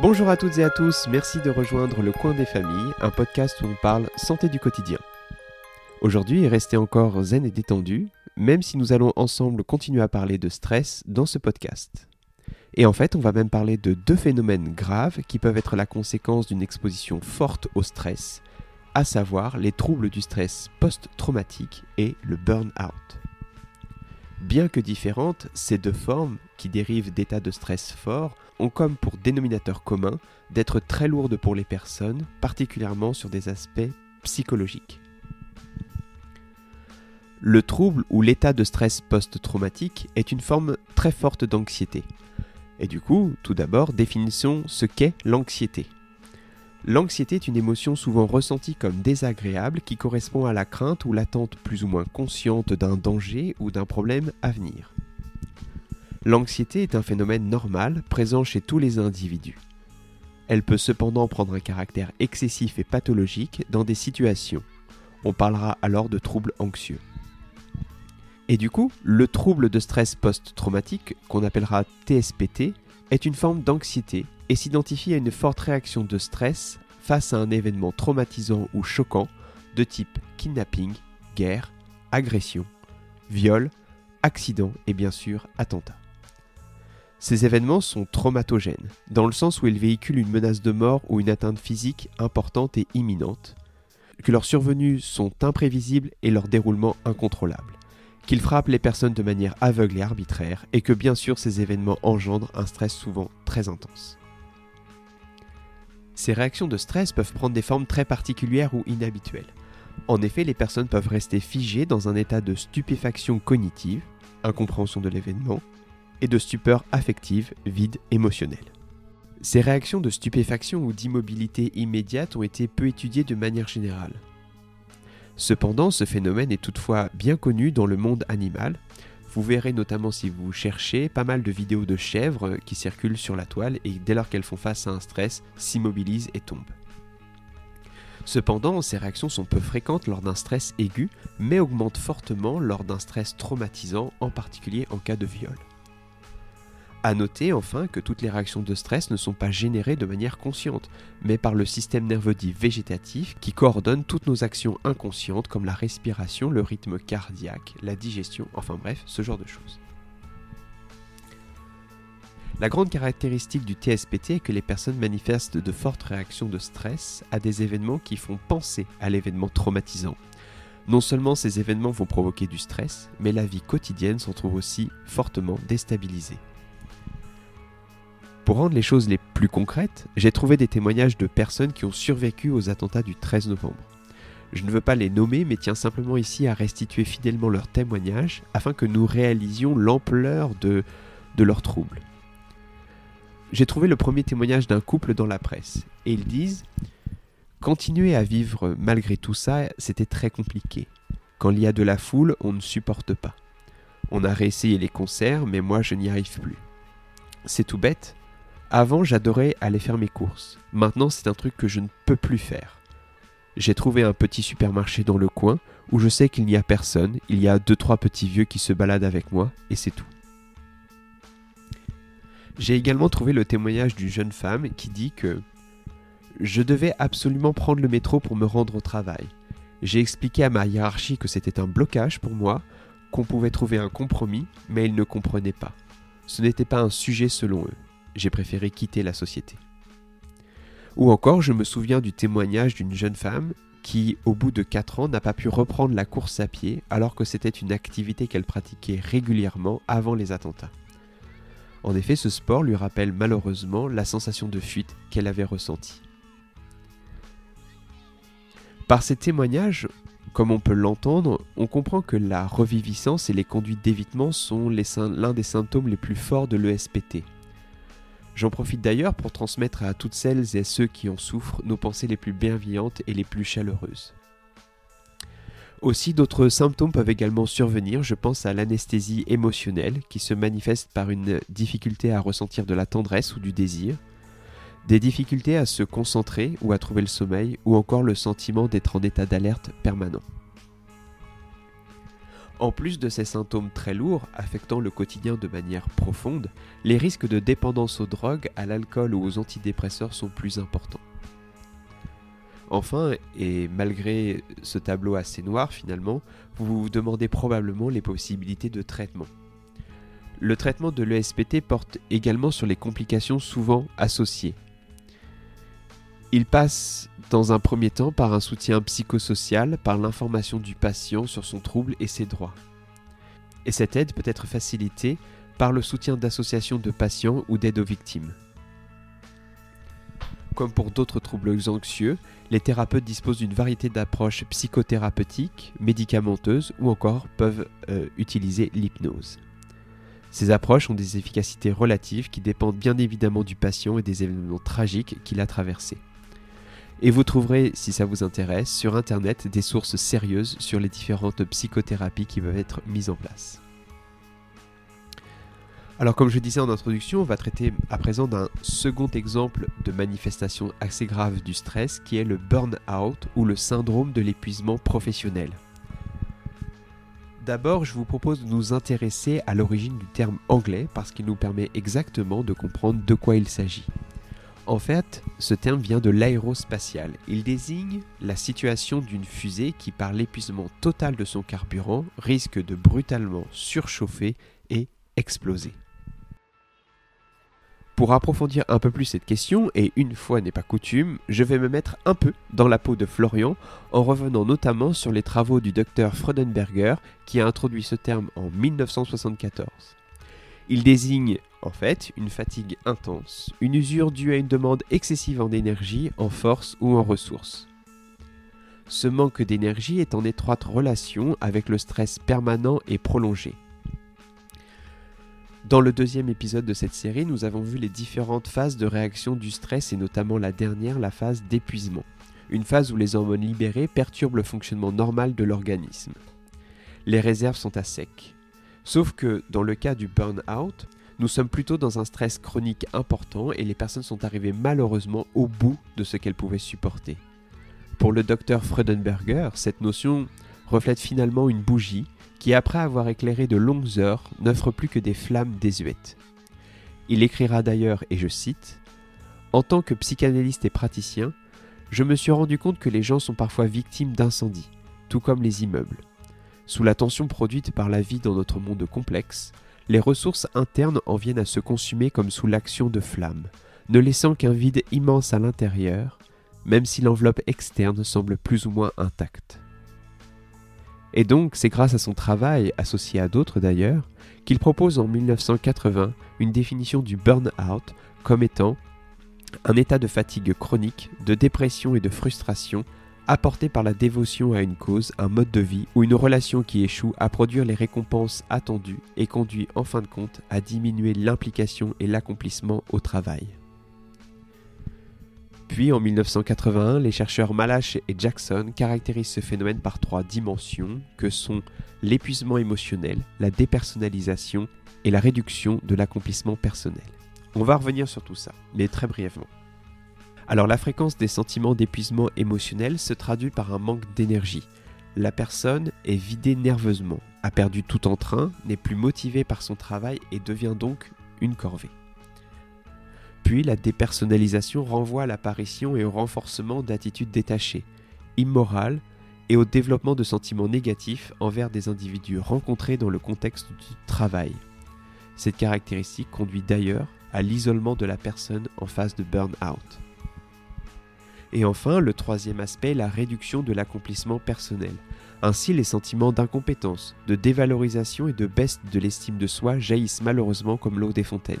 Bonjour à toutes et à tous, merci de rejoindre Le Coin des Familles, un podcast où on parle santé du quotidien. Aujourd'hui, restez encore zen et détendu, même si nous allons ensemble continuer à parler de stress dans ce podcast. Et en fait, on va même parler de deux phénomènes graves qui peuvent être la conséquence d'une exposition forte au stress, à savoir les troubles du stress post-traumatique et le burn-out. Bien que différentes, ces deux formes, qui dérivent d'états de stress forts, ont comme pour dénominateur commun d'être très lourdes pour les personnes, particulièrement sur des aspects psychologiques. Le trouble ou l'état de stress post-traumatique est une forme très forte d'anxiété. Et du coup, tout d'abord, définissons ce qu'est l'anxiété. L'anxiété est une émotion souvent ressentie comme désagréable qui correspond à la crainte ou l'attente plus ou moins consciente d'un danger ou d'un problème à venir. L'anxiété est un phénomène normal présent chez tous les individus. Elle peut cependant prendre un caractère excessif et pathologique dans des situations. On parlera alors de troubles anxieux. Et du coup, le trouble de stress post-traumatique, qu'on appellera TSPT, est une forme d'anxiété et s'identifie à une forte réaction de stress face à un événement traumatisant ou choquant de type kidnapping, guerre, agression, viol, accident et bien sûr attentat. Ces événements sont traumatogènes, dans le sens où ils véhiculent une menace de mort ou une atteinte physique importante et imminente, que leurs survenues sont imprévisibles et leur déroulement incontrôlable qu'il frappe les personnes de manière aveugle et arbitraire, et que bien sûr ces événements engendrent un stress souvent très intense. Ces réactions de stress peuvent prendre des formes très particulières ou inhabituelles. En effet, les personnes peuvent rester figées dans un état de stupéfaction cognitive, incompréhension de l'événement, et de stupeur affective, vide émotionnel. Ces réactions de stupéfaction ou d'immobilité immédiate ont été peu étudiées de manière générale. Cependant, ce phénomène est toutefois bien connu dans le monde animal. Vous verrez notamment si vous cherchez pas mal de vidéos de chèvres qui circulent sur la toile et dès lors qu'elles font face à un stress, s'immobilisent et tombent. Cependant, ces réactions sont peu fréquentes lors d'un stress aigu, mais augmentent fortement lors d'un stress traumatisant, en particulier en cas de viol. A noter enfin que toutes les réactions de stress ne sont pas générées de manière consciente, mais par le système nerveux dit végétatif qui coordonne toutes nos actions inconscientes comme la respiration, le rythme cardiaque, la digestion, enfin bref, ce genre de choses. La grande caractéristique du TSPT est que les personnes manifestent de fortes réactions de stress à des événements qui font penser à l'événement traumatisant. Non seulement ces événements vont provoquer du stress, mais la vie quotidienne s'en trouve aussi fortement déstabilisée. Pour rendre les choses les plus concrètes, j'ai trouvé des témoignages de personnes qui ont survécu aux attentats du 13 novembre. Je ne veux pas les nommer, mais tiens simplement ici à restituer fidèlement leurs témoignages afin que nous réalisions l'ampleur de, de leurs troubles. J'ai trouvé le premier témoignage d'un couple dans la presse, et ils disent Continuer à vivre malgré tout ça, c'était très compliqué. Quand il y a de la foule, on ne supporte pas. On a réessayé les concerts, mais moi je n'y arrive plus. C'est tout bête, avant, j'adorais aller faire mes courses. Maintenant, c'est un truc que je ne peux plus faire. J'ai trouvé un petit supermarché dans le coin où je sais qu'il n'y a personne, il y a deux trois petits vieux qui se baladent avec moi et c'est tout. J'ai également trouvé le témoignage d'une jeune femme qui dit que je devais absolument prendre le métro pour me rendre au travail. J'ai expliqué à ma hiérarchie que c'était un blocage pour moi, qu'on pouvait trouver un compromis, mais ils ne comprenaient pas. Ce n'était pas un sujet selon eux j'ai préféré quitter la société. Ou encore, je me souviens du témoignage d'une jeune femme qui, au bout de 4 ans, n'a pas pu reprendre la course à pied alors que c'était une activité qu'elle pratiquait régulièrement avant les attentats. En effet, ce sport lui rappelle malheureusement la sensation de fuite qu'elle avait ressentie. Par ces témoignages, comme on peut l'entendre, on comprend que la reviviscence et les conduites d'évitement sont l'un des symptômes les plus forts de l'ESPT, J'en profite d'ailleurs pour transmettre à toutes celles et ceux qui en souffrent nos pensées les plus bienveillantes et les plus chaleureuses. Aussi, d'autres symptômes peuvent également survenir, je pense à l'anesthésie émotionnelle qui se manifeste par une difficulté à ressentir de la tendresse ou du désir, des difficultés à se concentrer ou à trouver le sommeil, ou encore le sentiment d'être en état d'alerte permanent. En plus de ces symptômes très lourds, affectant le quotidien de manière profonde, les risques de dépendance aux drogues, à l'alcool ou aux antidépresseurs sont plus importants. Enfin, et malgré ce tableau assez noir finalement, vous vous demandez probablement les possibilités de traitement. Le traitement de l'ESPT porte également sur les complications souvent associées. Il passe dans un premier temps par un soutien psychosocial, par l'information du patient sur son trouble et ses droits. Et cette aide peut être facilitée par le soutien d'associations de patients ou d'aide aux victimes. Comme pour d'autres troubles anxieux, les thérapeutes disposent d'une variété d'approches psychothérapeutiques, médicamenteuses ou encore peuvent euh, utiliser l'hypnose. Ces approches ont des efficacités relatives qui dépendent bien évidemment du patient et des événements tragiques qu'il a traversés. Et vous trouverez, si ça vous intéresse, sur Internet des sources sérieuses sur les différentes psychothérapies qui peuvent être mises en place. Alors comme je disais en introduction, on va traiter à présent d'un second exemple de manifestation assez grave du stress qui est le burn-out ou le syndrome de l'épuisement professionnel. D'abord, je vous propose de nous intéresser à l'origine du terme anglais parce qu'il nous permet exactement de comprendre de quoi il s'agit. En fait, ce terme vient de l'aérospatial. Il désigne la situation d'une fusée qui, par l'épuisement total de son carburant, risque de brutalement surchauffer et exploser. Pour approfondir un peu plus cette question, et une fois n'est pas coutume, je vais me mettre un peu dans la peau de Florian en revenant notamment sur les travaux du docteur Freudenberger qui a introduit ce terme en 1974. Il désigne en fait une fatigue intense, une usure due à une demande excessive en énergie, en force ou en ressources. Ce manque d'énergie est en étroite relation avec le stress permanent et prolongé. Dans le deuxième épisode de cette série, nous avons vu les différentes phases de réaction du stress et notamment la dernière, la phase d'épuisement. Une phase où les hormones libérées perturbent le fonctionnement normal de l'organisme. Les réserves sont à sec. Sauf que dans le cas du burn-out, nous sommes plutôt dans un stress chronique important et les personnes sont arrivées malheureusement au bout de ce qu'elles pouvaient supporter. Pour le docteur Freudenberger, cette notion reflète finalement une bougie qui, après avoir éclairé de longues heures, n'offre plus que des flammes désuètes. Il écrira d'ailleurs, et je cite, En tant que psychanalyste et praticien, je me suis rendu compte que les gens sont parfois victimes d'incendies, tout comme les immeubles. Sous la tension produite par la vie dans notre monde complexe, les ressources internes en viennent à se consumer comme sous l'action de flammes, ne laissant qu'un vide immense à l'intérieur, même si l'enveloppe externe semble plus ou moins intacte. Et donc, c'est grâce à son travail, associé à d'autres d'ailleurs, qu'il propose en 1980 une définition du burn-out comme étant un état de fatigue chronique, de dépression et de frustration apporté par la dévotion à une cause, un mode de vie ou une relation qui échoue à produire les récompenses attendues et conduit en fin de compte à diminuer l'implication et l'accomplissement au travail. Puis en 1981, les chercheurs Malache et Jackson caractérisent ce phénomène par trois dimensions que sont l'épuisement émotionnel, la dépersonnalisation et la réduction de l'accomplissement personnel. On va revenir sur tout ça, mais très brièvement. Alors la fréquence des sentiments d'épuisement émotionnel se traduit par un manque d'énergie. La personne est vidée nerveusement, a perdu tout entrain, n'est plus motivée par son travail et devient donc une corvée. Puis la dépersonnalisation renvoie à l'apparition et au renforcement d'attitudes détachées, immorales et au développement de sentiments négatifs envers des individus rencontrés dans le contexte du travail. Cette caractéristique conduit d'ailleurs à l'isolement de la personne en phase de burn-out. Et enfin, le troisième aspect, la réduction de l'accomplissement personnel. Ainsi, les sentiments d'incompétence, de dévalorisation et de baisse de l'estime de soi jaillissent malheureusement comme l'eau des fontaines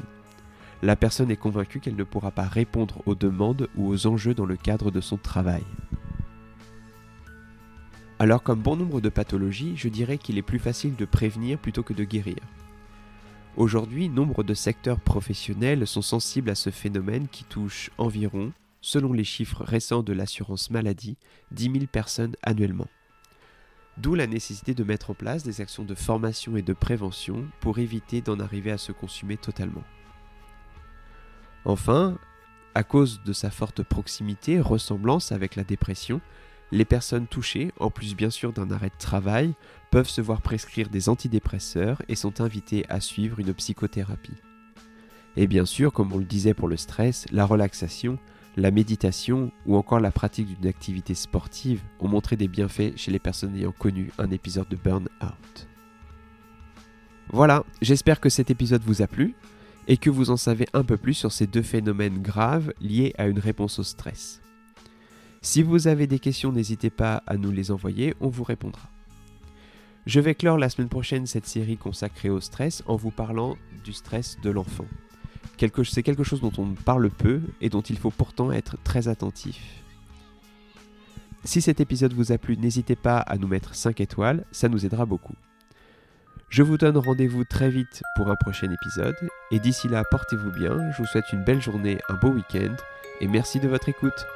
la personne est convaincue qu'elle ne pourra pas répondre aux demandes ou aux enjeux dans le cadre de son travail. Alors comme bon nombre de pathologies, je dirais qu'il est plus facile de prévenir plutôt que de guérir. Aujourd'hui, nombre de secteurs professionnels sont sensibles à ce phénomène qui touche environ, selon les chiffres récents de l'assurance maladie, 10 000 personnes annuellement. D'où la nécessité de mettre en place des actions de formation et de prévention pour éviter d'en arriver à se consumer totalement. Enfin, à cause de sa forte proximité, ressemblance avec la dépression, Les personnes touchées, en plus bien sûr d'un arrêt de travail, peuvent se voir prescrire des antidépresseurs et sont invitées à suivre une psychothérapie. Et bien sûr, comme on le disait pour le stress, la relaxation, la méditation ou encore la pratique d'une activité sportive ont montré des bienfaits chez les personnes ayant connu un épisode de burn-out. Voilà, j'espère que cet épisode vous a plu et que vous en savez un peu plus sur ces deux phénomènes graves liés à une réponse au stress. Si vous avez des questions, n'hésitez pas à nous les envoyer, on vous répondra. Je vais clore la semaine prochaine cette série consacrée au stress en vous parlant du stress de l'enfant. C'est quelque chose dont on parle peu et dont il faut pourtant être très attentif. Si cet épisode vous a plu, n'hésitez pas à nous mettre 5 étoiles, ça nous aidera beaucoup. Je vous donne rendez-vous très vite pour un prochain épisode, et d'ici là, portez-vous bien, je vous souhaite une belle journée, un beau week-end, et merci de votre écoute.